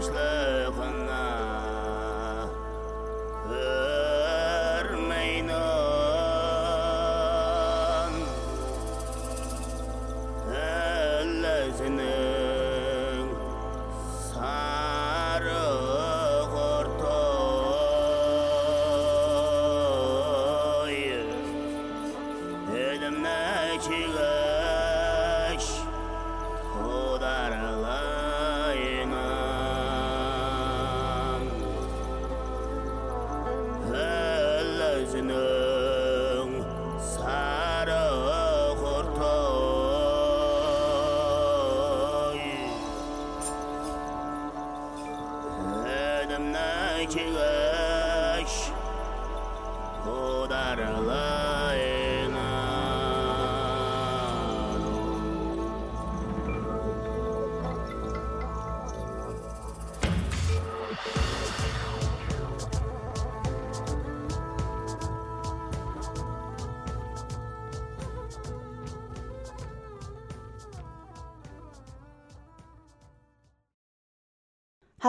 priceless.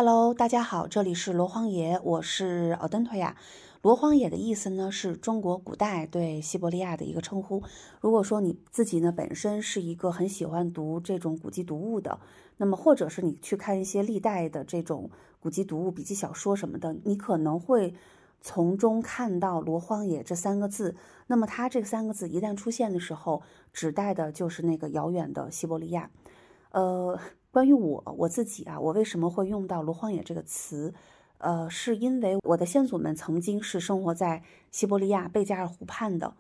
Hello，大家好，这里是罗荒野，我是奥登托亚。罗荒野的意思呢，是中国古代对西伯利亚的一个称呼。如果说你自己呢本身是一个很喜欢读这种古籍读物的，那么或者是你去看一些历代的这种古籍读物、笔记小说什么的，你可能会从中看到“罗荒野”这三个字。那么它这三个字一旦出现的时候，指代的就是那个遥远的西伯利亚。呃，关于我我自己啊，我为什么会用到“罗荒野”这个词？呃，是因为我的先祖们曾经是生活在西伯利亚贝加尔湖畔的，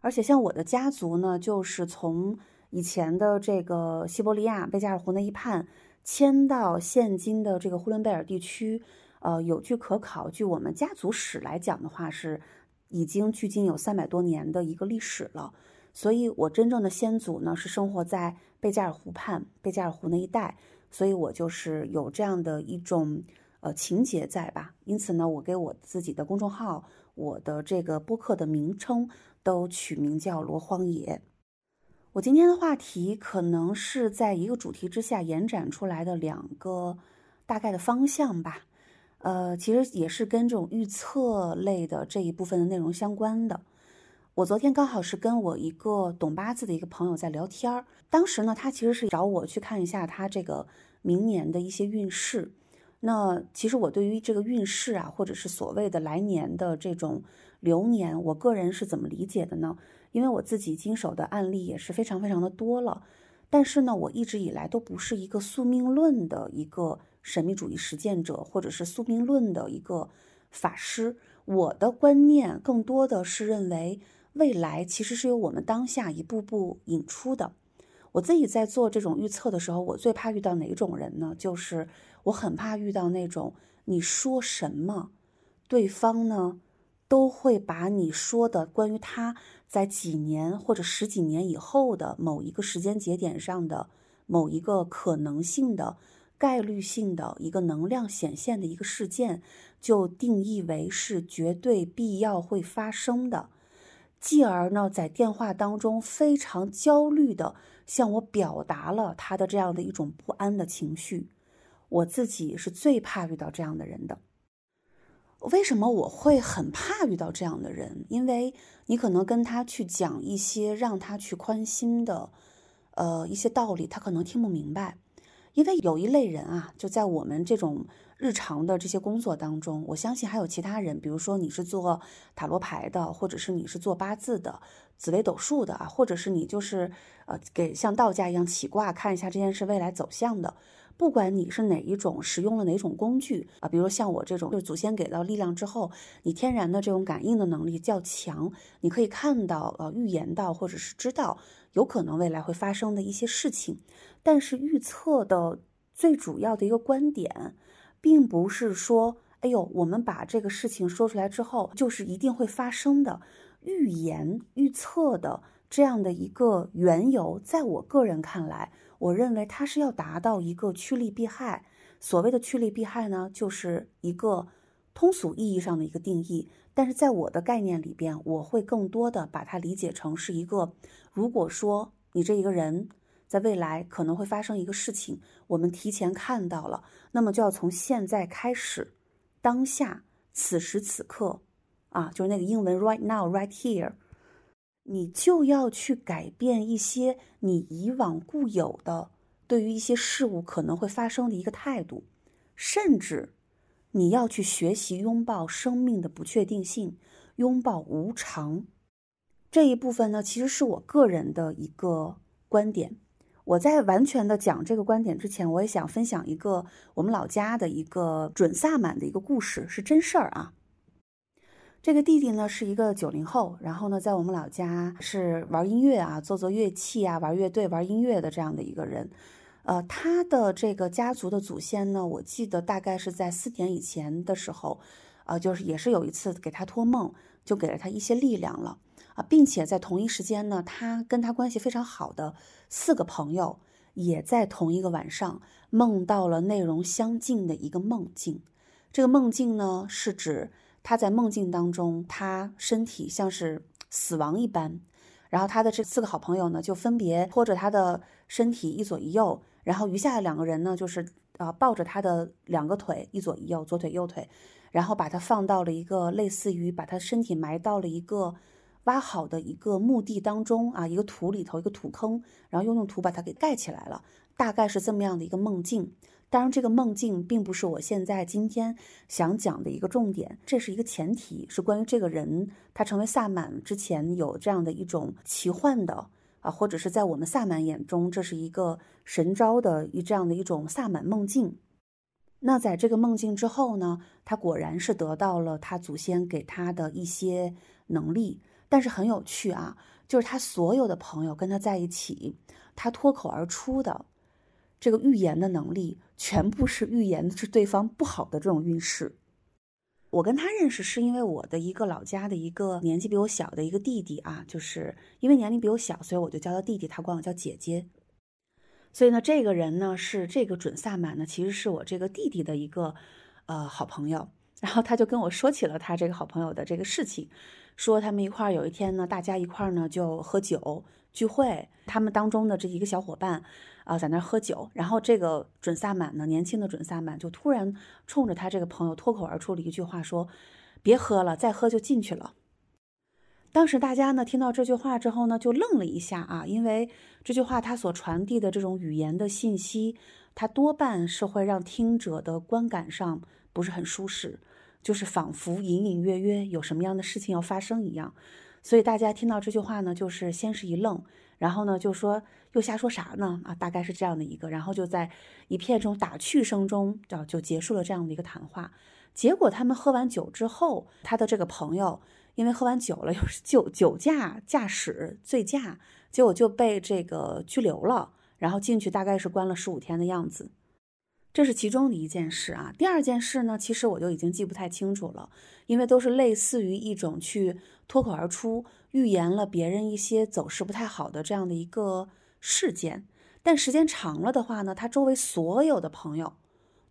而且像我的家族呢，就是从以前的这个西伯利亚贝加尔湖那一畔迁到现今的这个呼伦贝尔地区。呃，有据可考，据我们家族史来讲的话，是已经距今有三百多年的一个历史了。所以，我真正的先祖呢是生活在贝加尔湖畔、贝加尔湖那一带，所以我就是有这样的一种呃情节在吧。因此呢，我给我自己的公众号、我的这个播客的名称都取名叫“罗荒野”。我今天的话题可能是在一个主题之下延展出来的两个大概的方向吧。呃，其实也是跟这种预测类的这一部分的内容相关的。我昨天刚好是跟我一个懂八字的一个朋友在聊天儿，当时呢，他其实是找我去看一下他这个明年的一些运势。那其实我对于这个运势啊，或者是所谓的来年的这种流年，我个人是怎么理解的呢？因为我自己经手的案例也是非常非常的多了，但是呢，我一直以来都不是一个宿命论的一个神秘主义实践者，或者是宿命论的一个法师。我的观念更多的是认为。未来其实是由我们当下一步步引出的。我自己在做这种预测的时候，我最怕遇到哪种人呢？就是我很怕遇到那种你说什么，对方呢都会把你说的关于他在几年或者十几年以后的某一个时间节点上的某一个可能性的概率性的一个能量显现的一个事件，就定义为是绝对必要会发生的。继而呢，在电话当中非常焦虑的向我表达了他的这样的一种不安的情绪。我自己是最怕遇到这样的人的。为什么我会很怕遇到这样的人？因为你可能跟他去讲一些让他去宽心的，呃，一些道理，他可能听不明白。因为有一类人啊，就在我们这种日常的这些工作当中，我相信还有其他人，比如说你是做塔罗牌的，或者是你是做八字的、紫微斗数的啊，或者是你就是呃给像道家一样起卦看一下这件事未来走向的。不管你是哪一种，使用了哪种工具啊，比如像我这种，就是祖先给到力量之后，你天然的这种感应的能力较强，你可以看到、呃预言到，或者是知道有可能未来会发生的一些事情。但是预测的最主要的一个观点，并不是说，哎呦，我们把这个事情说出来之后，就是一定会发生的。预言、预测的这样的一个缘由，在我个人看来，我认为它是要达到一个趋利避害。所谓的趋利避害呢，就是一个通俗意义上的一个定义。但是在我的概念里边，我会更多的把它理解成是一个，如果说你这一个人。在未来可能会发生一个事情，我们提前看到了，那么就要从现在开始，当下此时此刻，啊，就是那个英文 right now right here，你就要去改变一些你以往固有的对于一些事物可能会发生的一个态度，甚至你要去学习拥抱生命的不确定性，拥抱无常。这一部分呢，其实是我个人的一个观点。我在完全的讲这个观点之前，我也想分享一个我们老家的一个准萨满的一个故事，是真事儿啊。这个弟弟呢是一个九零后，然后呢在我们老家是玩音乐啊，做做乐器啊，玩乐队、玩音乐的这样的一个人。呃，他的这个家族的祖先呢，我记得大概是在四点以前的时候，呃，就是也是有一次给他托梦，就给了他一些力量了。啊，并且在同一时间呢，他跟他关系非常好的四个朋友，也在同一个晚上梦到了内容相近的一个梦境。这个梦境呢，是指他在梦境当中，他身体像是死亡一般，然后他的这四个好朋友呢，就分别拖着他的身体一左一右，然后余下的两个人呢，就是啊抱着他的两个腿一左一右，左腿右腿，然后把他放到了一个类似于把他身体埋到了一个。挖好的一个墓地当中啊，一个土里头一个土坑，然后又用土把它给盖起来了，大概是这么样的一个梦境。当然，这个梦境并不是我现在今天想讲的一个重点，这是一个前提，是关于这个人他成为萨满之前有这样的一种奇幻的啊，或者是在我们萨满眼中这是一个神招的一这样的一种萨满梦境。那在这个梦境之后呢，他果然是得到了他祖先给他的一些能力。但是很有趣啊，就是他所有的朋友跟他在一起，他脱口而出的这个预言的能力，全部是预言的是对方不好的这种运势。我跟他认识是因为我的一个老家的一个年纪比我小的一个弟弟啊，就是因为年龄比我小，所以我就叫他弟弟，他管我叫姐姐。所以呢，这个人呢是这个准萨满呢，其实是我这个弟弟的一个呃好朋友。然后他就跟我说起了他这个好朋友的这个事情。说他们一块儿有一天呢，大家一块儿呢就喝酒聚会。他们当中的这一个小伙伴，啊，在那儿喝酒。然后这个准萨满呢，年轻的准萨满就突然冲着他这个朋友脱口而出了一句话，说：“别喝了，再喝就进去了。”当时大家呢听到这句话之后呢，就愣了一下啊，因为这句话他所传递的这种语言的信息，它多半是会让听者的观感上不是很舒适。就是仿佛隐隐约约有什么样的事情要发生一样，所以大家听到这句话呢，就是先是一愣，然后呢就说又瞎说啥呢？啊，大概是这样的一个，然后就在一片这种打趣声中，就就结束了这样的一个谈话。结果他们喝完酒之后，他的这个朋友因为喝完酒了，又是酒酒驾驾驶醉驾，结果就被这个拘留了，然后进去大概是关了十五天的样子。这是其中的一件事啊。第二件事呢，其实我就已经记不太清楚了，因为都是类似于一种去脱口而出预言了别人一些走势不太好的这样的一个事件。但时间长了的话呢，他周围所有的朋友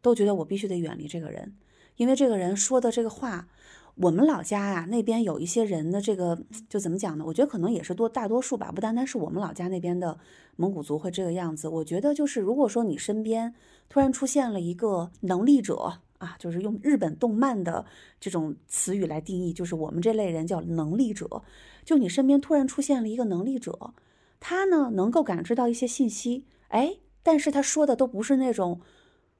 都觉得我必须得远离这个人，因为这个人说的这个话。我们老家呀，那边有一些人的这个，就怎么讲呢？我觉得可能也是多大多数吧，不单单是我们老家那边的蒙古族会这个样子。我觉得就是，如果说你身边突然出现了一个能力者啊，就是用日本动漫的这种词语来定义，就是我们这类人叫能力者。就你身边突然出现了一个能力者，他呢能够感知到一些信息，哎，但是他说的都不是那种。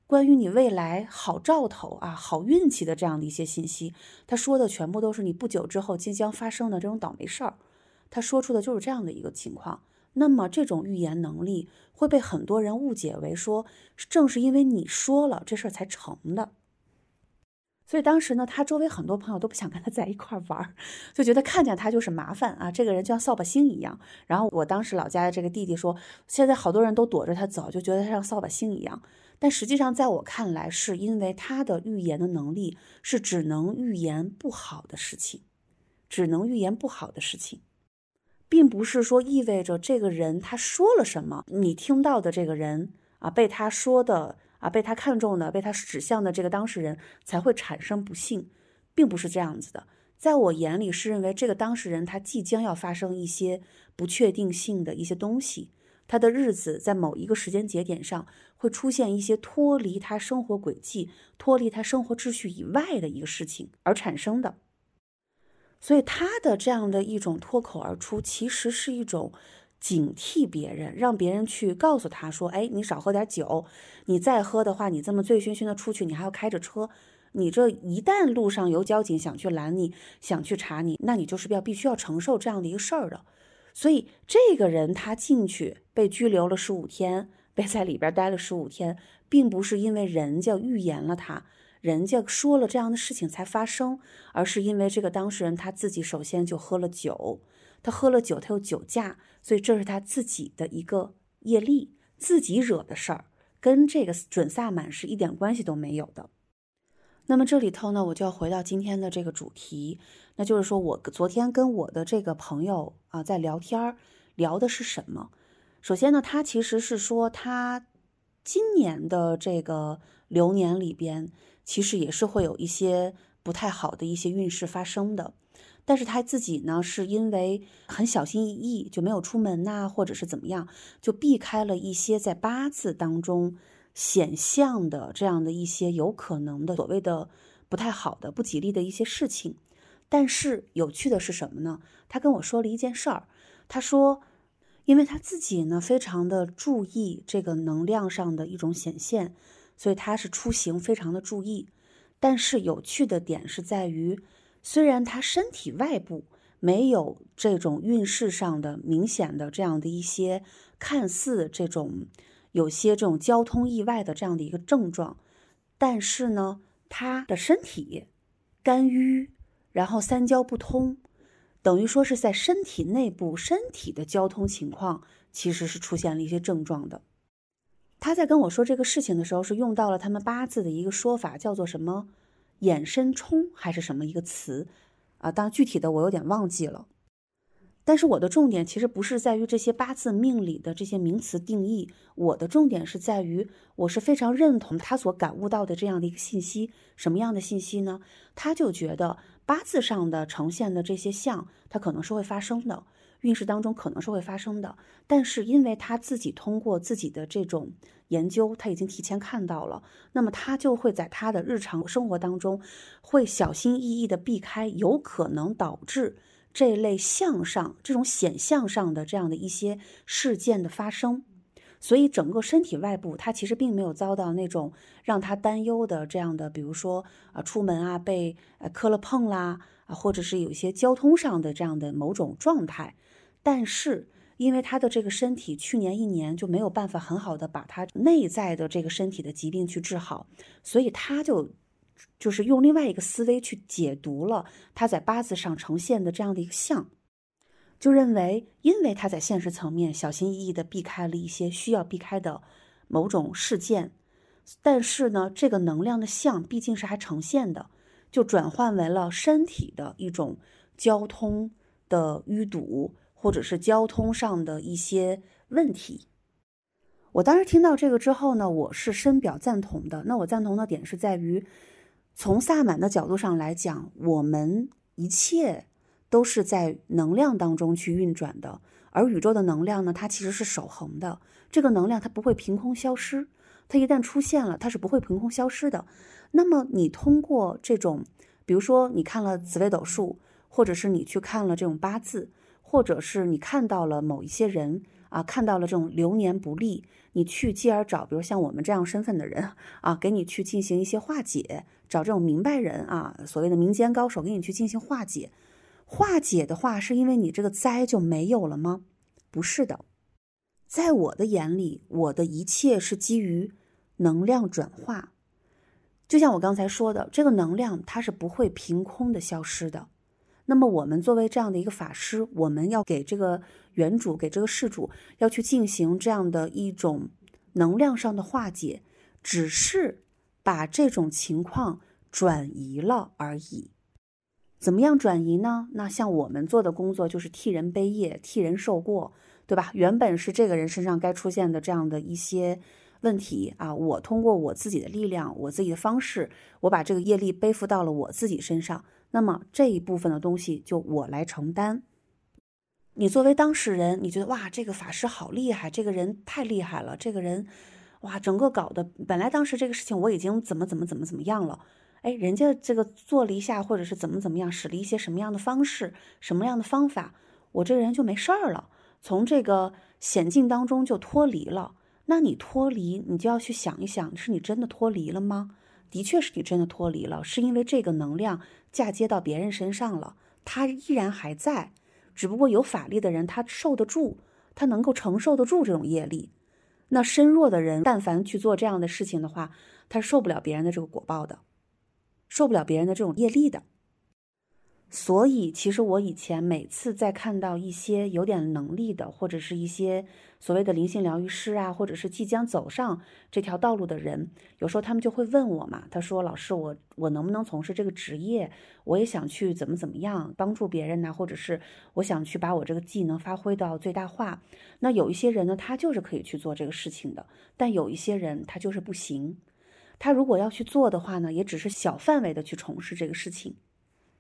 关于你未来好兆头啊、好运气的这样的一些信息，他说的全部都是你不久之后即将发生的这种倒霉事儿。他说出的就是这样的一个情况。那么这种预言能力会被很多人误解为说，正是因为你说了这事儿才成的。所以当时呢，他周围很多朋友都不想跟他在一块玩，就觉得看见他就是麻烦啊，这个人就像扫把星一样。然后我当时老家的这个弟弟说，现在好多人都躲着他走，就觉得他像扫把星一样。但实际上，在我看来，是因为他的预言的能力是只能预言不好的事情，只能预言不好的事情，并不是说意味着这个人他说了什么，你听到的这个人啊，被他说的啊，被他看中的，被他指向的这个当事人才会产生不幸，并不是这样子的。在我眼里，是认为这个当事人他即将要发生一些不确定性的一些东西。他的日子在某一个时间节点上会出现一些脱离他生活轨迹、脱离他生活秩序以外的一个事情而产生的。所以他的这样的一种脱口而出，其实是一种警惕别人，让别人去告诉他说：“哎，你少喝点酒，你再喝的话，你这么醉醺醺的出去，你还要开着车。”你这一旦路上有交警想去拦你，想去查你，那你就是要必须要承受这样的一个事儿的。所以这个人他进去被拘留了十五天，被在里边待了十五天，并不是因为人家预言了他，人家说了这样的事情才发生，而是因为这个当事人他自己首先就喝了酒，他喝了酒，他有酒驾，所以这是他自己的一个业力，自己惹的事儿，跟这个准萨满是一点关系都没有的。那么这里头呢，我就要回到今天的这个主题，那就是说我昨天跟我的这个朋友啊在聊天，聊的是什么？首先呢，他其实是说他今年的这个流年里边，其实也是会有一些不太好的一些运势发生的，但是他自己呢是因为很小心翼翼，就没有出门呐，或者是怎么样，就避开了一些在八字当中。显象的这样的一些有可能的所谓的不太好的、不吉利的一些事情，但是有趣的是什么呢？他跟我说了一件事儿，他说，因为他自己呢非常的注意这个能量上的一种显现，所以他是出行非常的注意。但是有趣的点是在于，虽然他身体外部没有这种运势上的明显的这样的一些看似这种。有些这种交通意外的这样的一个症状，但是呢，他的身体肝郁，然后三焦不通，等于说是在身体内部身体的交通情况其实是出现了一些症状的。他在跟我说这个事情的时候，是用到了他们八字的一个说法，叫做什么“衍生冲”还是什么一个词啊？当然具体的我有点忘记了。但是我的重点其实不是在于这些八字命理的这些名词定义，我的重点是在于，我是非常认同他所感悟到的这样的一个信息。什么样的信息呢？他就觉得八字上的呈现的这些相，它可能是会发生的，运势当中可能是会发生的。但是因为他自己通过自己的这种研究，他已经提前看到了，那么他就会在他的日常生活当中，会小心翼翼的避开有可能导致。这类向上、这种显象上的这样的一些事件的发生，所以整个身体外部，他其实并没有遭到那种让他担忧的这样的，比如说啊，出门啊被呃磕了碰啦啊，或者是有一些交通上的这样的某种状态。但是因为他的这个身体去年一年就没有办法很好的把他内在的这个身体的疾病去治好，所以他就。就是用另外一个思维去解读了他在八字上呈现的这样的一个象，就认为，因为他在现实层面小心翼翼的避开了一些需要避开的某种事件，但是呢，这个能量的象毕竟是还呈现的，就转换为了身体的一种交通的淤堵，或者是交通上的一些问题。我当时听到这个之后呢，我是深表赞同的。那我赞同的点是在于。从萨满的角度上来讲，我们一切都是在能量当中去运转的，而宇宙的能量呢，它其实是守恒的。这个能量它不会凭空消失，它一旦出现了，它是不会凭空消失的。那么你通过这种，比如说你看了紫微斗数，或者是你去看了这种八字，或者是你看到了某一些人啊，看到了这种流年不利。你去继而找，比如像我们这样身份的人啊，给你去进行一些化解，找这种明白人啊，所谓的民间高手给你去进行化解。化解的话，是因为你这个灾就没有了吗？不是的，在我的眼里，我的一切是基于能量转化。就像我刚才说的，这个能量它是不会凭空的消失的。那么我们作为这样的一个法师，我们要给这个原主、给这个事主要去进行这样的一种能量上的化解，只是把这种情况转移了而已。怎么样转移呢？那像我们做的工作就是替人背业、替人受过，对吧？原本是这个人身上该出现的这样的一些问题啊，我通过我自己的力量、我自己的方式，我把这个业力背负到了我自己身上。那么这一部分的东西就我来承担。你作为当事人，你觉得哇，这个法师好厉害，这个人太厉害了，这个人，哇，整个搞的，本来当时这个事情我已经怎么怎么怎么怎么样了，哎，人家这个做了一下，或者是怎么怎么样，使了一些什么样的方式，什么样的方法，我这个人就没事儿了，从这个险境当中就脱离了。那你脱离，你就要去想一想，是你真的脱离了吗？的确是你真的脱离了，是因为这个能量嫁接到别人身上了，他依然还在。只不过有法力的人，他受得住，他能够承受得住这种业力。那身弱的人，但凡去做这样的事情的话，他受不了别人的这个果报的，受不了别人的这种业力的。所以，其实我以前每次在看到一些有点能力的，或者是一些所谓的灵性疗愈师啊，或者是即将走上这条道路的人，有时候他们就会问我嘛，他说：“老师，我我能不能从事这个职业？我也想去怎么怎么样帮助别人呢？或者是我想去把我这个技能发挥到最大化。”那有一些人呢，他就是可以去做这个事情的，但有一些人他就是不行。他如果要去做的话呢，也只是小范围的去从事这个事情。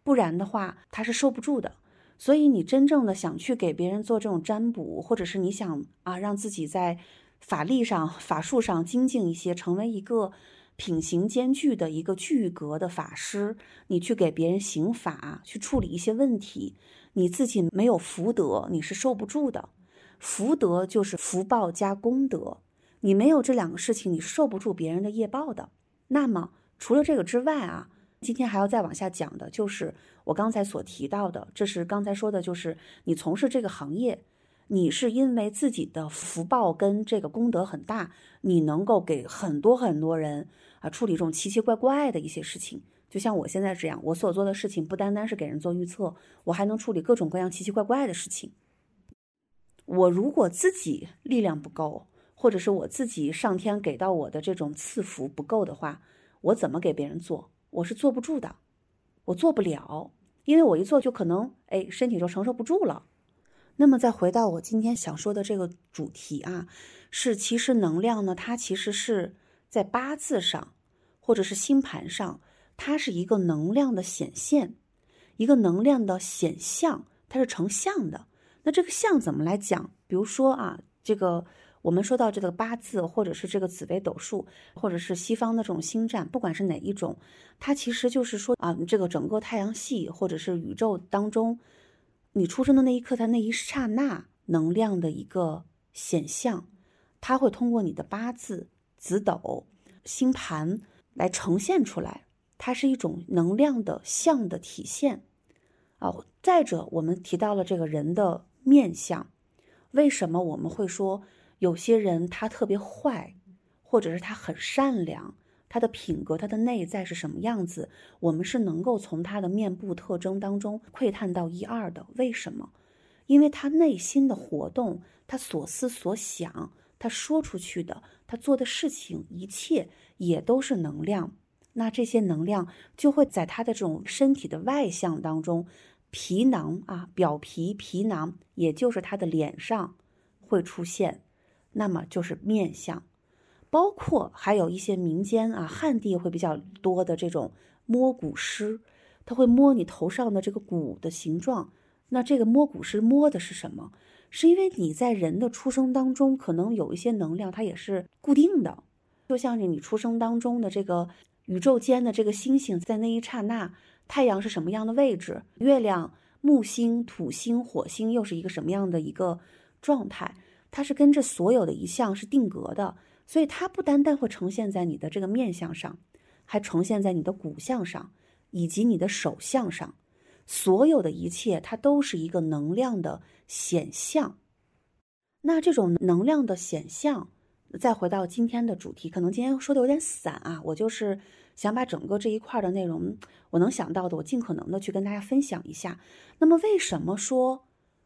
不然的话，他是受不住的。所以，你真正的想去给别人做这种占卜，或者是你想啊，让自己在法力上、法术上精进一些，成为一个品行兼具的一个具格的法师，你去给别人行法，去处理一些问题，你自己没有福德，你是受不住的。福德就是福报加功德，你没有这两个事情，你受不住别人的业报的。那么，除了这个之外啊。今天还要再往下讲的，就是我刚才所提到的，这是刚才说的，就是你从事这个行业，你是因为自己的福报跟这个功德很大，你能够给很多很多人啊处理这种奇奇怪怪的一些事情。就像我现在这样，我所做的事情不单单是给人做预测，我还能处理各种各样奇奇怪怪的事情。我如果自己力量不够，或者是我自己上天给到我的这种赐福不够的话，我怎么给别人做？我是坐不住的，我做不了，因为我一做就可能哎身体就承受不住了。那么再回到我今天想说的这个主题啊，是其实能量呢，它其实是在八字上或者是星盘上，它是一个能量的显现，一个能量的显象，它是成像的。那这个像怎么来讲？比如说啊，这个。我们说到这个八字，或者是这个紫微斗数，或者是西方的这种星占，不管是哪一种，它其实就是说啊，这个整个太阳系或者是宇宙当中，你出生的那一刻，它那一刹那能量的一个显象，它会通过你的八字、紫斗、星盘来呈现出来，它是一种能量的像的体现。哦，再者，我们提到了这个人的面相，为什么我们会说？有些人他特别坏，或者是他很善良，他的品格、他的内在是什么样子，我们是能够从他的面部特征当中窥探到一二的。为什么？因为他内心的活动，他所思所想，他说出去的，他做的事情，一切也都是能量。那这些能量就会在他的这种身体的外象当中，皮囊啊，表皮皮囊，也就是他的脸上会出现。那么就是面相，包括还有一些民间啊，汉地会比较多的这种摸骨师，他会摸你头上的这个骨的形状。那这个摸骨师摸的是什么？是因为你在人的出生当中，可能有一些能量，它也是固定的，就像是你出生当中的这个宇宙间的这个星星，在那一刹那，太阳是什么样的位置，月亮、木星、土星、火星又是一个什么样的一个状态。它是跟这所有的一项是定格的，所以它不单单会呈现在你的这个面相上，还呈现在你的骨相上，以及你的手相上，所有的一切它都是一个能量的显象。那这种能量的显象，再回到今天的主题，可能今天说的有点散啊，我就是想把整个这一块的内容，我能想到的，我尽可能的去跟大家分享一下。那么为什么说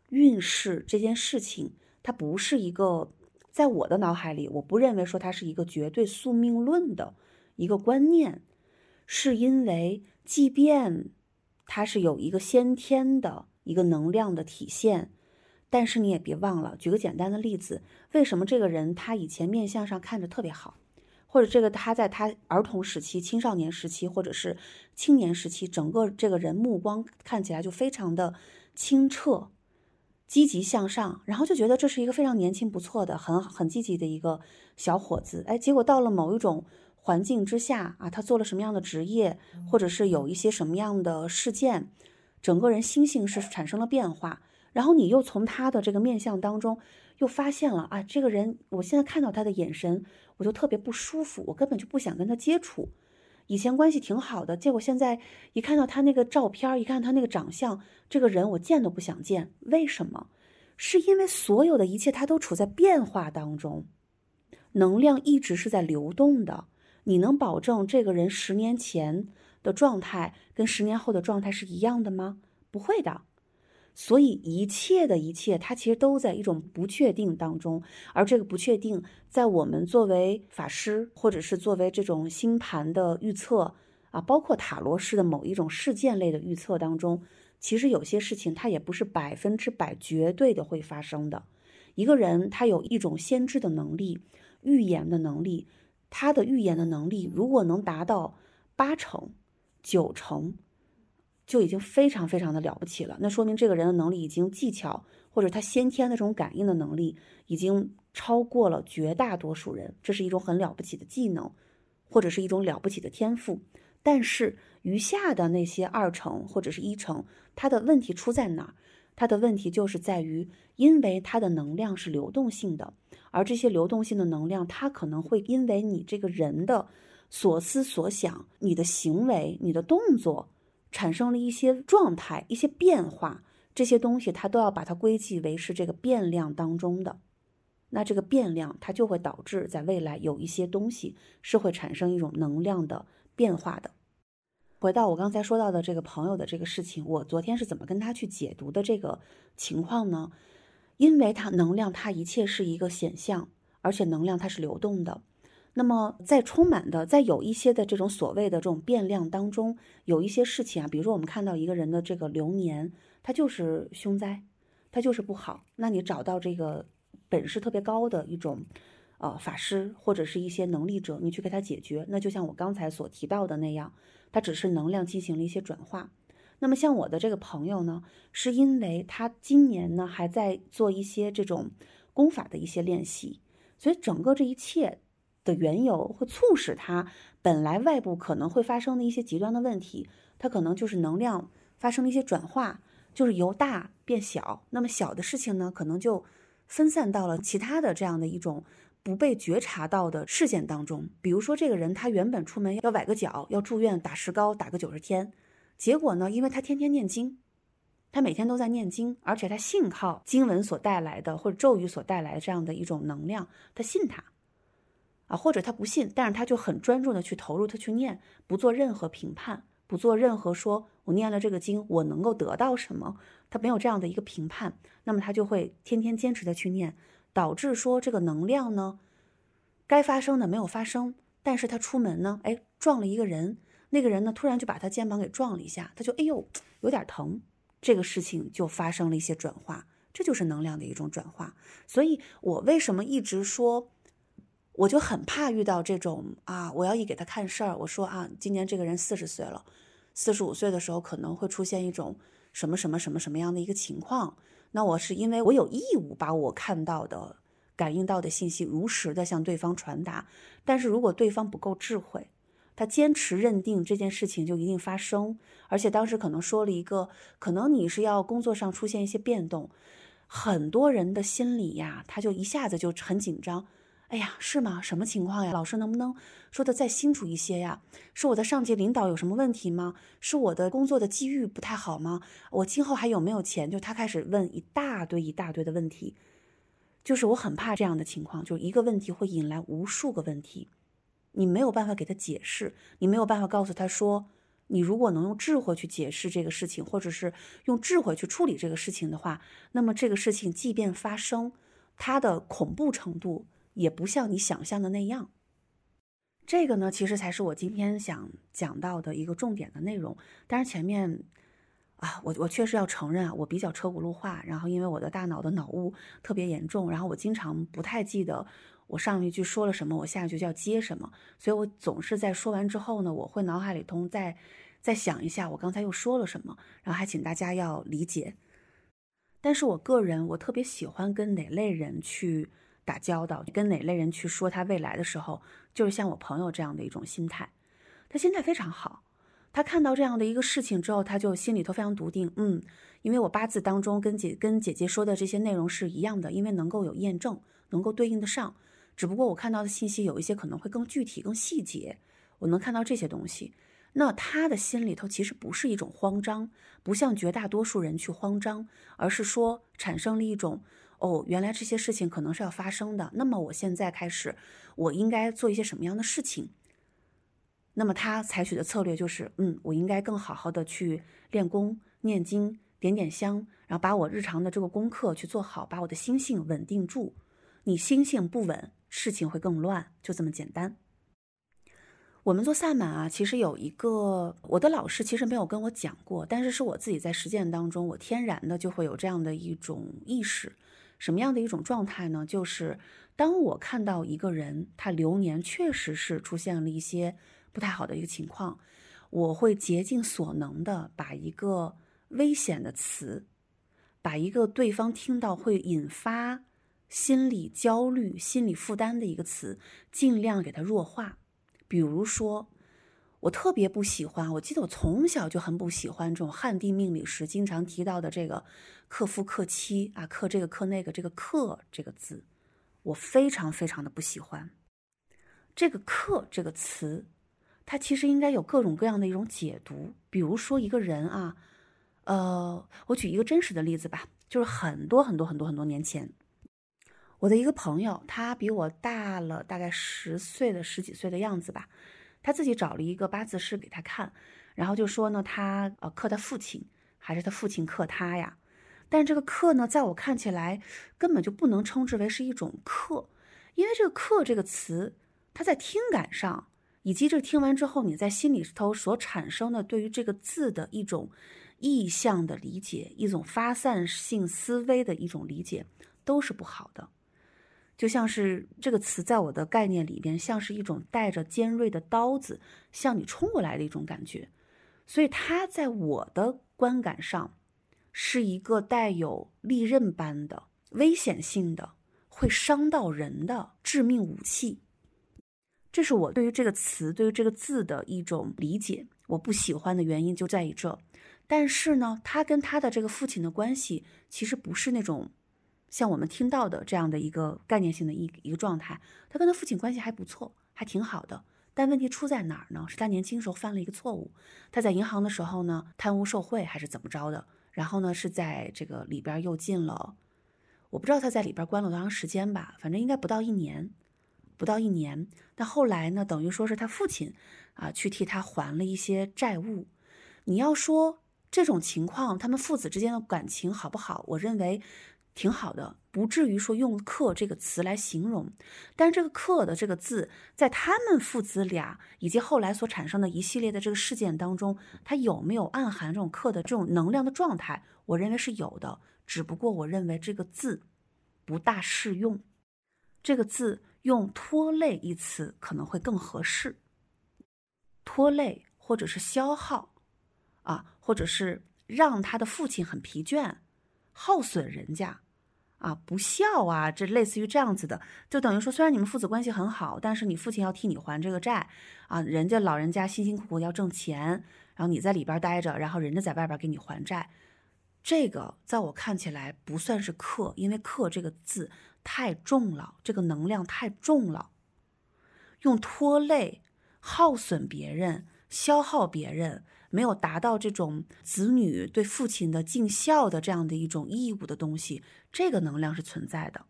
运势这件事情？它不是一个，在我的脑海里，我不认为说它是一个绝对宿命论的一个观念，是因为即便它是有一个先天的一个能量的体现，但是你也别忘了，举个简单的例子，为什么这个人他以前面相上看着特别好，或者这个他在他儿童时期、青少年时期或者是青年时期，整个这个人目光看起来就非常的清澈。积极向上，然后就觉得这是一个非常年轻、不错的、很很积极的一个小伙子。哎，结果到了某一种环境之下啊，他做了什么样的职业，或者是有一些什么样的事件，整个人心性是产生了变化。然后你又从他的这个面相当中又发现了啊，这个人，我现在看到他的眼神，我就特别不舒服，我根本就不想跟他接触。以前关系挺好的，结果现在一看到他那个照片，一看他那个长相，这个人我见都不想见。为什么？是因为所有的一切他都处在变化当中，能量一直是在流动的。你能保证这个人十年前的状态跟十年后的状态是一样的吗？不会的。所以一切的一切，它其实都在一种不确定当中，而这个不确定，在我们作为法师，或者是作为这种星盘的预测啊，包括塔罗式的某一种事件类的预测当中，其实有些事情它也不是百分之百绝对的会发生的。一个人他有一种先知的能力，预言的能力，他的预言的能力如果能达到八成、九成。就已经非常非常的了不起了，那说明这个人的能力已经技巧或者他先天的这种感应的能力已经超过了绝大多数人，这是一种很了不起的技能，或者是一种了不起的天赋。但是余下的那些二成或者是一成，他的问题出在哪儿？他的问题就是在于，因为他的能量是流动性的，而这些流动性的能量，它可能会因为你这个人的所思所想、你的行为、你的动作。产生了一些状态、一些变化，这些东西它都要把它归记为是这个变量当中的。那这个变量它就会导致在未来有一些东西是会产生一种能量的变化的。回到我刚才说到的这个朋友的这个事情，我昨天是怎么跟他去解读的这个情况呢？因为它能量它一切是一个显象，而且能量它是流动的。那么，在充满的，在有一些的这种所谓的这种变量当中，有一些事情啊，比如说我们看到一个人的这个流年，他就是凶灾，他就是不好。那你找到这个本事特别高的一种，呃，法师或者是一些能力者，你去给他解决，那就像我刚才所提到的那样，他只是能量进行了一些转化。那么像我的这个朋友呢，是因为他今年呢还在做一些这种功法的一些练习，所以整个这一切。的缘由会促使他本来外部可能会发生的一些极端的问题，他可能就是能量发生了一些转化，就是由大变小。那么小的事情呢，可能就分散到了其他的这样的一种不被觉察到的事件当中。比如说，这个人他原本出门要崴个脚，要住院打石膏打个九十天，结果呢，因为他天天念经，他每天都在念经，而且他信靠经文所带来的或者咒语所带来的这样的一种能量，他信他。啊，或者他不信，但是他就很专注的去投入，他去念，不做任何评判，不做任何说，我念了这个经，我能够得到什么？他没有这样的一个评判，那么他就会天天坚持的去念，导致说这个能量呢，该发生的没有发生，但是他出门呢，哎，撞了一个人，那个人呢，突然就把他肩膀给撞了一下，他就哎呦，有点疼，这个事情就发生了一些转化，这就是能量的一种转化。所以我为什么一直说？我就很怕遇到这种啊！我要一给他看事儿，我说啊，今年这个人四十岁了，四十五岁的时候可能会出现一种什么什么什么什么样的一个情况。那我是因为我有义务把我看到的、感应到的信息如实的向对方传达。但是如果对方不够智慧，他坚持认定这件事情就一定发生，而且当时可能说了一个，可能你是要工作上出现一些变动，很多人的心里呀，他就一下子就很紧张。哎呀，是吗？什么情况呀？老师能不能说的再清楚一些呀？是我的上级领导有什么问题吗？是我的工作的机遇不太好吗？我今后还有没有钱？就他开始问一大堆一大堆的问题，就是我很怕这样的情况，就一个问题会引来无数个问题，你没有办法给他解释，你没有办法告诉他说，你如果能用智慧去解释这个事情，或者是用智慧去处理这个事情的话，那么这个事情即便发生，它的恐怖程度。也不像你想象的那样。这个呢，其实才是我今天想讲到的一个重点的内容。但是前面啊，我我确实要承认啊，我比较车轱辘话。然后因为我的大脑的脑雾特别严重，然后我经常不太记得我上一句说了什么，我下一句就要接什么。所以我总是在说完之后呢，我会脑海里通再再想一下我刚才又说了什么。然后还请大家要理解。但是我个人我特别喜欢跟哪类人去打交道，跟哪类人去说他未来的时候，就是像我朋友这样的一种心态，他心态非常好。他看到这样的一个事情之后，他就心里头非常笃定，嗯，因为我八字当中跟姐跟姐姐说的这些内容是一样的，因为能够有验证，能够对应得上。只不过我看到的信息有一些可能会更具体、更细节，我能看到这些东西。那他的心里头其实不是一种慌张，不像绝大多数人去慌张，而是说产生了一种哦，原来这些事情可能是要发生的。那么我现在开始，我应该做一些什么样的事情？那么他采取的策略就是，嗯，我应该更好好的去练功、念经、点点香，然后把我日常的这个功课去做好，把我的心性稳定住。你心性不稳，事情会更乱，就这么简单。我们做萨满啊，其实有一个我的老师其实没有跟我讲过，但是是我自己在实践当中，我天然的就会有这样的一种意识。什么样的一种状态呢？就是当我看到一个人他流年确实是出现了一些。不太好的一个情况，我会竭尽所能的把一个危险的词，把一个对方听到会引发心理焦虑、心理负担的一个词，尽量给它弱化。比如说，我特别不喜欢，我记得我从小就很不喜欢这种汉地命理时经常提到的这个克夫克妻啊，克这个克那个这个克这个字，我非常非常的不喜欢这个克这个词。它其实应该有各种各样的一种解读，比如说一个人啊，呃，我举一个真实的例子吧，就是很多很多很多很多年前，我的一个朋友，他比我大了大概十岁的十几岁的样子吧，他自己找了一个八字师给他看，然后就说呢，他呃克他父亲，还是他父亲克他呀？但这个克呢，在我看起来根本就不能称之为是一种克，因为这个克这个词，它在听感上。以及这听完之后，你在心里头所产生的对于这个字的一种意象的理解，一种发散性思维的一种理解，都是不好的。就像是这个词在我的概念里边，像是一种带着尖锐的刀子向你冲过来的一种感觉，所以它在我的观感上是一个带有利刃般的危险性的、会伤到人的致命武器。这是我对于这个词、对于这个字的一种理解。我不喜欢的原因就在于这。但是呢，他跟他的这个父亲的关系其实不是那种像我们听到的这样的一个概念性的一一个状态。他跟他父亲关系还不错，还挺好的。但问题出在哪儿呢？是他年轻时候犯了一个错误。他在银行的时候呢，贪污受贿还是怎么着的？然后呢，是在这个里边又进了，我不知道他在里边关了多长时间吧，反正应该不到一年。不到一年，但后来呢，等于说是他父亲啊，去替他还了一些债务。你要说这种情况，他们父子之间的感情好不好？我认为挺好的，不至于说用“克”这个词来形容。但是这个“克”的这个字，在他们父子俩以及后来所产生的一系列的这个事件当中，它有没有暗含这种“克”的这种能量的状态？我认为是有的，只不过我认为这个字不大适用。这个字。用“拖累”一词可能会更合适，拖累或者是消耗，啊，或者是让他的父亲很疲倦，耗损人家，啊，不孝啊，这类似于这样子的，就等于说，虽然你们父子关系很好，但是你父亲要替你还这个债，啊，人家老人家辛辛苦苦要挣钱，然后你在里边待着，然后人家在外边给你还债，这个在我看起来不算是克，因为克这个字。太重了，这个能量太重了，用拖累、耗损别人、消耗别人，没有达到这种子女对父亲的尽孝的这样的一种义务的东西，这个能量是存在的。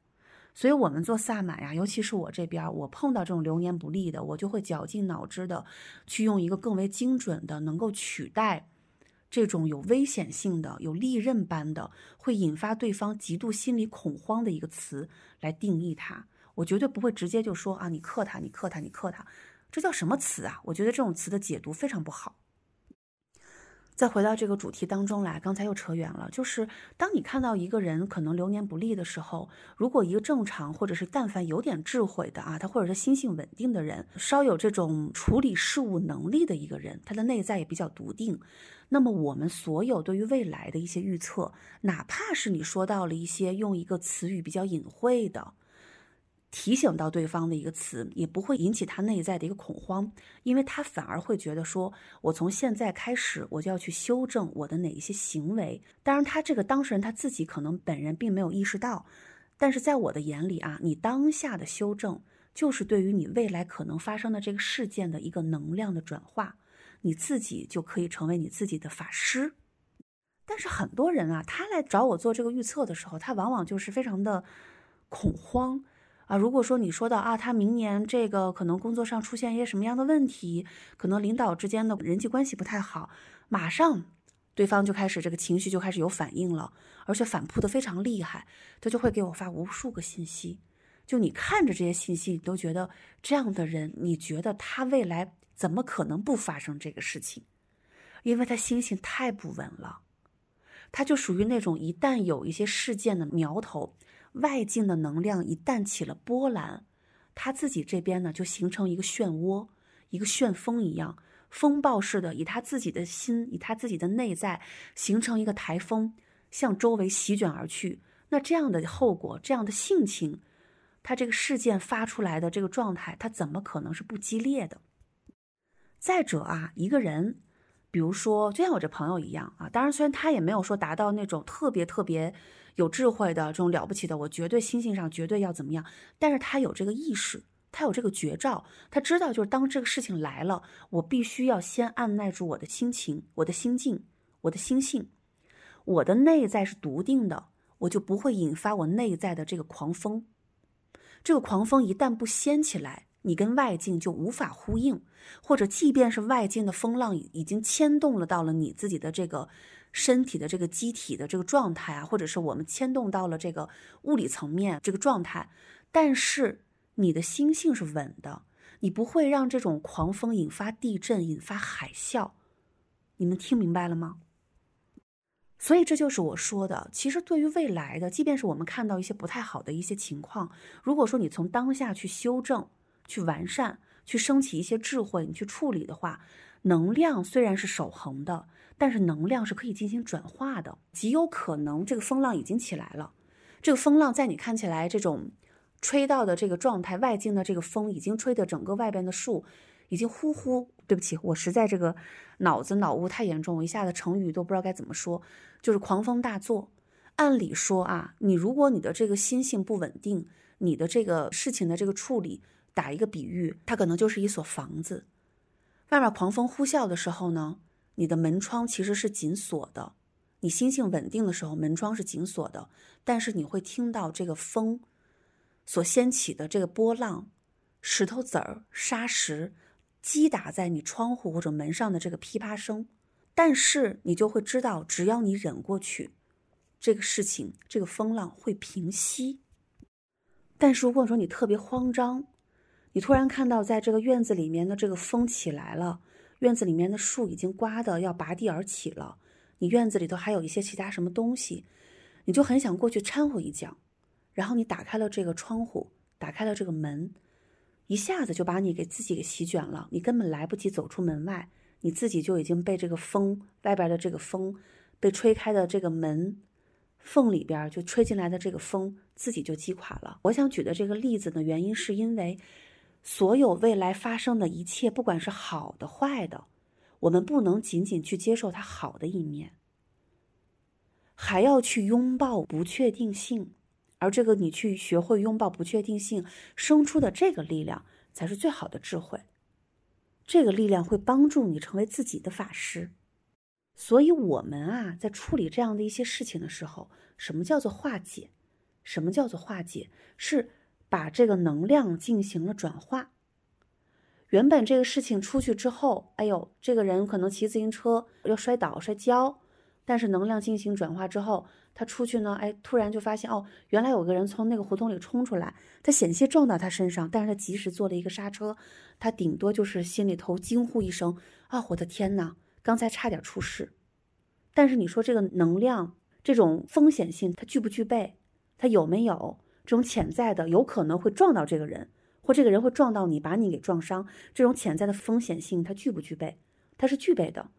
所以，我们做萨满呀，尤其是我这边，我碰到这种流年不利的，我就会绞尽脑汁的去用一个更为精准的，能够取代。这种有危险性的、有利刃般的，会引发对方极度心理恐慌的一个词来定义它，我绝对不会直接就说啊，你克他，你克他，你克他，这叫什么词啊？我觉得这种词的解读非常不好。再回到这个主题当中来，刚才又扯远了。就是当你看到一个人可能流年不利的时候，如果一个正常或者是但凡有点智慧的啊，他或者是心性稳定的人，稍有这种处理事物能力的一个人，他的内在也比较笃定。那么我们所有对于未来的一些预测，哪怕是你说到了一些用一个词语比较隐晦的。提醒到对方的一个词，也不会引起他内在的一个恐慌，因为他反而会觉得说，我从现在开始，我就要去修正我的哪一些行为。当然，他这个当事人他自己可能本人并没有意识到，但是在我的眼里啊，你当下的修正，就是对于你未来可能发生的这个事件的一个能量的转化，你自己就可以成为你自己的法师。但是很多人啊，他来找我做这个预测的时候，他往往就是非常的恐慌。啊，如果说你说到啊，他明年这个可能工作上出现一些什么样的问题，可能领导之间的人际关系不太好，马上对方就开始这个情绪就开始有反应了，而且反扑的非常厉害，他就会给我发无数个信息，就你看着这些信息，你都觉得这样的人，你觉得他未来怎么可能不发生这个事情？因为他心性太不稳了，他就属于那种一旦有一些事件的苗头。外境的能量一旦起了波澜，他自己这边呢就形成一个漩涡，一个旋风一样，风暴式的以他自己的心，以他自己的内在形成一个台风，向周围席卷而去。那这样的后果，这样的性情，他这个事件发出来的这个状态，他怎么可能是不激烈的？再者啊，一个人，比如说就像我这朋友一样啊，当然虽然他也没有说达到那种特别特别。有智慧的这种了不起的，我绝对心性上绝对要怎么样？但是他有这个意识，他有这个绝招，他知道就是当这个事情来了，我必须要先按耐住我的心情、我的心境、我的心性，我的内在是笃定的，我就不会引发我内在的这个狂风。这个狂风一旦不掀起来，你跟外境就无法呼应，或者即便是外境的风浪已经牵动了到了你自己的这个。身体的这个机体的这个状态啊，或者是我们牵动到了这个物理层面这个状态，但是你的心性是稳的，你不会让这种狂风引发地震、引发海啸。你们听明白了吗？所以这就是我说的，其实对于未来的，即便是我们看到一些不太好的一些情况，如果说你从当下去修正、去完善、去升起一些智慧，你去处理的话，能量虽然是守恒的。但是能量是可以进行转化的，极有可能这个风浪已经起来了。这个风浪在你看起来这种吹到的这个状态，外境的这个风已经吹的整个外边的树已经呼呼。对不起，我实在这个脑子脑雾太严重，我一下子成语都不知道该怎么说，就是狂风大作。按理说啊，你如果你的这个心性不稳定，你的这个事情的这个处理，打一个比喻，它可能就是一所房子，外面狂风呼啸的时候呢。你的门窗其实是紧锁的，你心性稳定的时候，门窗是紧锁的，但是你会听到这个风所掀起的这个波浪，石头子儿、沙石击打在你窗户或者门上的这个噼啪声，但是你就会知道，只要你忍过去，这个事情这个风浪会平息。但是如果说你特别慌张，你突然看到在这个院子里面的这个风起来了。院子里面的树已经刮得要拔地而起了，你院子里头还有一些其他什么东西，你就很想过去掺和一脚，然后你打开了这个窗户，打开了这个门，一下子就把你给自己给席卷了，你根本来不及走出门外，你自己就已经被这个风外边的这个风被吹开的这个门缝里边就吹进来的这个风自己就击垮了。我想举的这个例子呢，原因是因为。所有未来发生的一切，不管是好的坏的，我们不能仅仅去接受它好的一面，还要去拥抱不确定性。而这个你去学会拥抱不确定性，生出的这个力量，才是最好的智慧。这个力量会帮助你成为自己的法师。所以，我们啊，在处理这样的一些事情的时候，什么叫做化解？什么叫做化解？是。把这个能量进行了转化。原本这个事情出去之后，哎呦，这个人可能骑自行车要摔倒摔跤，但是能量进行转化之后，他出去呢，哎，突然就发现哦，原来有个人从那个胡同里冲出来，他险些撞到他身上，但是他及时做了一个刹车，他顶多就是心里头惊呼一声啊，我的天哪，刚才差点出事。但是你说这个能量、这种风险性，它具不具备？它有没有这种潜在的，有可能会撞到这个人，或这个人会撞到你，把你给撞伤？这种潜在的风险性，它具不具备？它是具备的。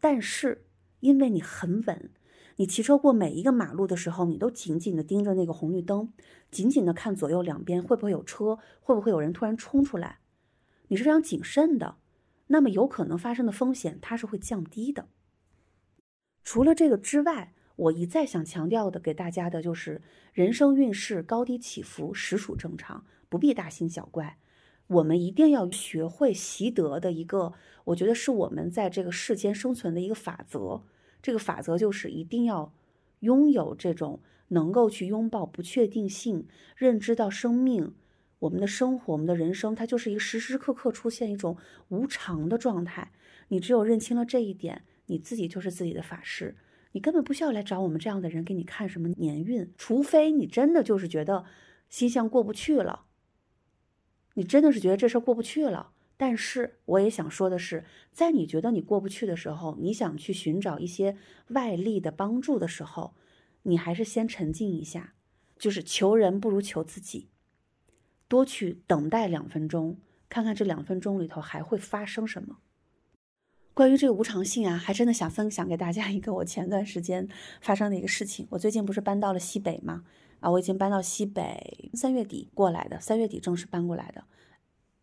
但是因为你很稳，你骑车过每一个马路的时候，你都紧紧的盯着那个红绿灯，紧紧的看左右两边会不会有车，会不会有人突然冲出来，你是非常谨慎的。那么有可能发生的风险，它是会降低的。除了这个之外，我一再想强调的给大家的就是，人生运势高低起伏实属正常，不必大惊小怪。我们一定要学会习得的一个，我觉得是我们在这个世间生存的一个法则。这个法则就是一定要拥有这种能够去拥抱不确定性，认知到生命。我们的生活，我们的人生，它就是一个时时刻刻出现一种无常的状态。你只有认清了这一点，你自己就是自己的法师。你根本不需要来找我们这样的人给你看什么年运，除非你真的就是觉得心象过不去了。你真的是觉得这事过不去了。但是我也想说的是，在你觉得你过不去的时候，你想去寻找一些外力的帮助的时候，你还是先沉静一下，就是求人不如求自己。多去等待两分钟，看看这两分钟里头还会发生什么。关于这个无偿性啊，还真的想分享给大家一个我前段时间发生的一个事情。我最近不是搬到了西北吗？啊，我已经搬到西北，三月底过来的，三月底正式搬过来的。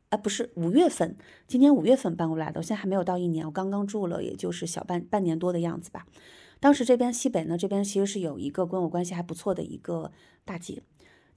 啊，不是五月份，今年五月份搬过来的，我现在还没有到一年，我刚刚住了，也就是小半半年多的样子吧。当时这边西北呢，这边其实是有一个跟我关系还不错的一个大姐。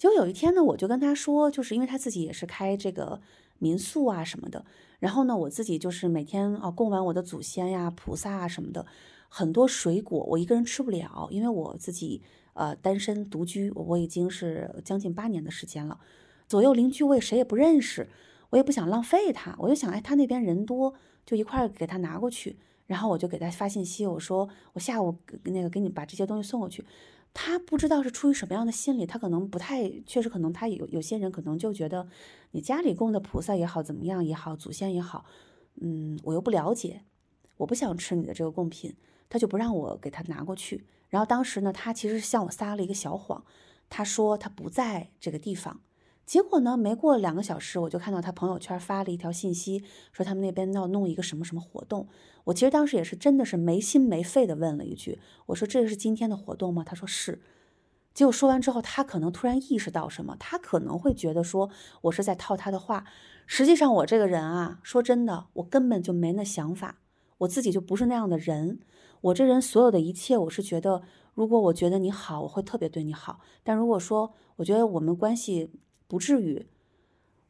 结果有一天呢，我就跟他说，就是因为他自己也是开这个民宿啊什么的，然后呢，我自己就是每天啊供完我的祖先呀、菩萨啊什么的，很多水果我一个人吃不了，因为我自己呃单身独居，我已经是将近八年的时间了，左右邻居我也谁也不认识，我也不想浪费他，我就想哎他那边人多，就一块给他拿过去，然后我就给他发信息，我说我下午那个给你把这些东西送过去。他不知道是出于什么样的心理，他可能不太，确实可能他有有些人可能就觉得，你家里供的菩萨也好，怎么样也好，祖先也好，嗯，我又不了解，我不想吃你的这个贡品，他就不让我给他拿过去。然后当时呢，他其实向我撒了一个小谎，他说他不在这个地方。结果呢？没过两个小时，我就看到他朋友圈发了一条信息，说他们那边要弄一个什么什么活动。我其实当时也是真的是没心没肺的问了一句：“我说这个是今天的活动吗？”他说是。结果说完之后，他可能突然意识到什么，他可能会觉得说我是在套他的话。实际上我这个人啊，说真的，我根本就没那想法，我自己就不是那样的人。我这人所有的一切，我是觉得，如果我觉得你好，我会特别对你好。但如果说我觉得我们关系，不至于，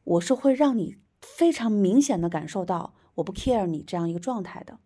我是会让你非常明显的感受到我不 care 你这样一个状态的，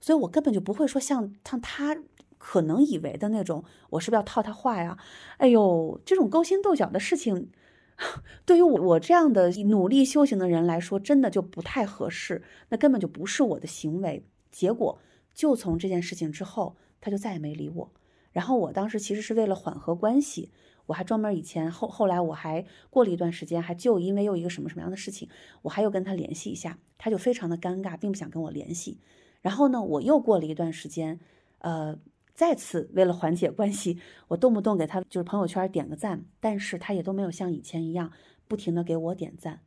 所以我根本就不会说像像他可能以为的那种，我是不是要套他话呀？哎呦，这种勾心斗角的事情，对于我这样的努力修行的人来说，真的就不太合适，那根本就不是我的行为。结果就从这件事情之后，他就再也没理我。然后我当时其实是为了缓和关系。我还专门以前后后来我还过了一段时间，还就因为又一个什么什么样的事情，我还又跟他联系一下，他就非常的尴尬，并不想跟我联系。然后呢，我又过了一段时间，呃，再次为了缓解关系，我动不动给他就是朋友圈点个赞，但是他也都没有像以前一样不停的给我点赞。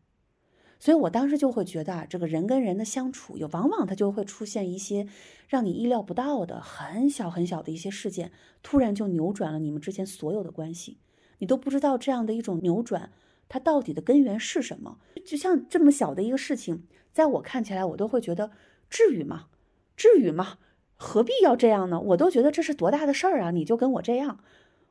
所以我当时就会觉得啊，这个人跟人的相处，有往往他就会出现一些让你意料不到的很小很小的一些事件，突然就扭转了你们之间所有的关系。你都不知道这样的一种扭转，它到底的根源是什么？就像这么小的一个事情，在我看起来，我都会觉得至于吗？至于吗？何必要这样呢？我都觉得这是多大的事儿啊！你就跟我这样，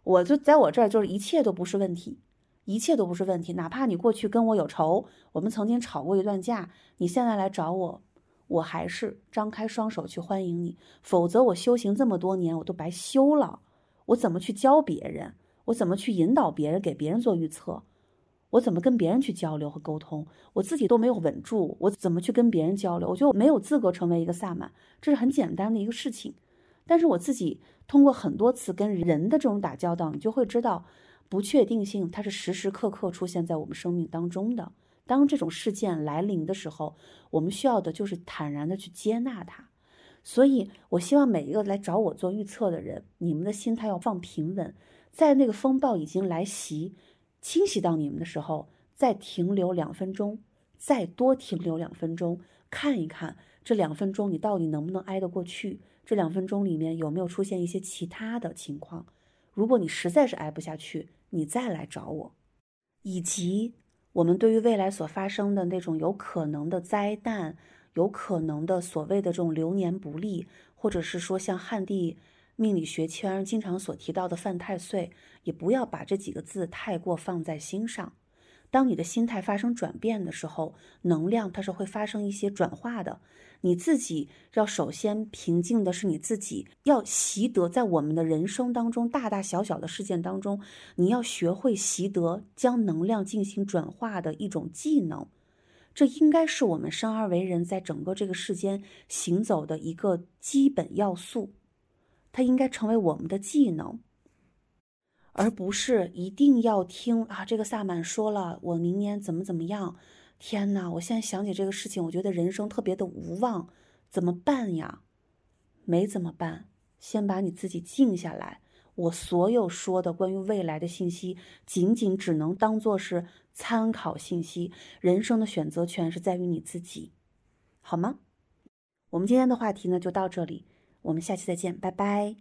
我就在我这儿，就是一切都不是问题，一切都不是问题。哪怕你过去跟我有仇，我们曾经吵过一段架，你现在来找我，我还是张开双手去欢迎你。否则，我修行这么多年，我都白修了。我怎么去教别人？我怎么去引导别人，给别人做预测？我怎么跟别人去交流和沟通？我自己都没有稳住，我怎么去跟别人交流？我觉得我没有资格成为一个萨满，这是很简单的一个事情。但是我自己通过很多次跟人的这种打交道，你就会知道，不确定性它是时时刻刻出现在我们生命当中的。当这种事件来临的时候，我们需要的就是坦然的去接纳它。所以，我希望每一个来找我做预测的人，你们的心态要放平稳，在那个风暴已经来袭、侵袭到你们的时候，再停留两分钟，再多停留两分钟，看一看这两分钟你到底能不能挨得过去。这两分钟里面有没有出现一些其他的情况？如果你实在是挨不下去，你再来找我。以及我们对于未来所发生的那种有可能的灾难。有可能的所谓的这种流年不利，或者是说像旱地命理学圈经常所提到的犯太岁，也不要把这几个字太过放在心上。当你的心态发生转变的时候，能量它是会发生一些转化的。你自己要首先平静的是你自己，要习得在我们的人生当中大大小小的事件当中，你要学会习得将能量进行转化的一种技能。这应该是我们生而为人在整个这个世间行走的一个基本要素，它应该成为我们的技能，而不是一定要听啊。这个萨满说了，我明年怎么怎么样？天哪！我现在想起这个事情，我觉得人生特别的无望，怎么办呀？没怎么办，先把你自己静下来。我所有说的关于未来的信息，仅仅只能当做是参考信息。人生的选择权是在于你自己，好吗？我们今天的话题呢就到这里，我们下期再见拜拜。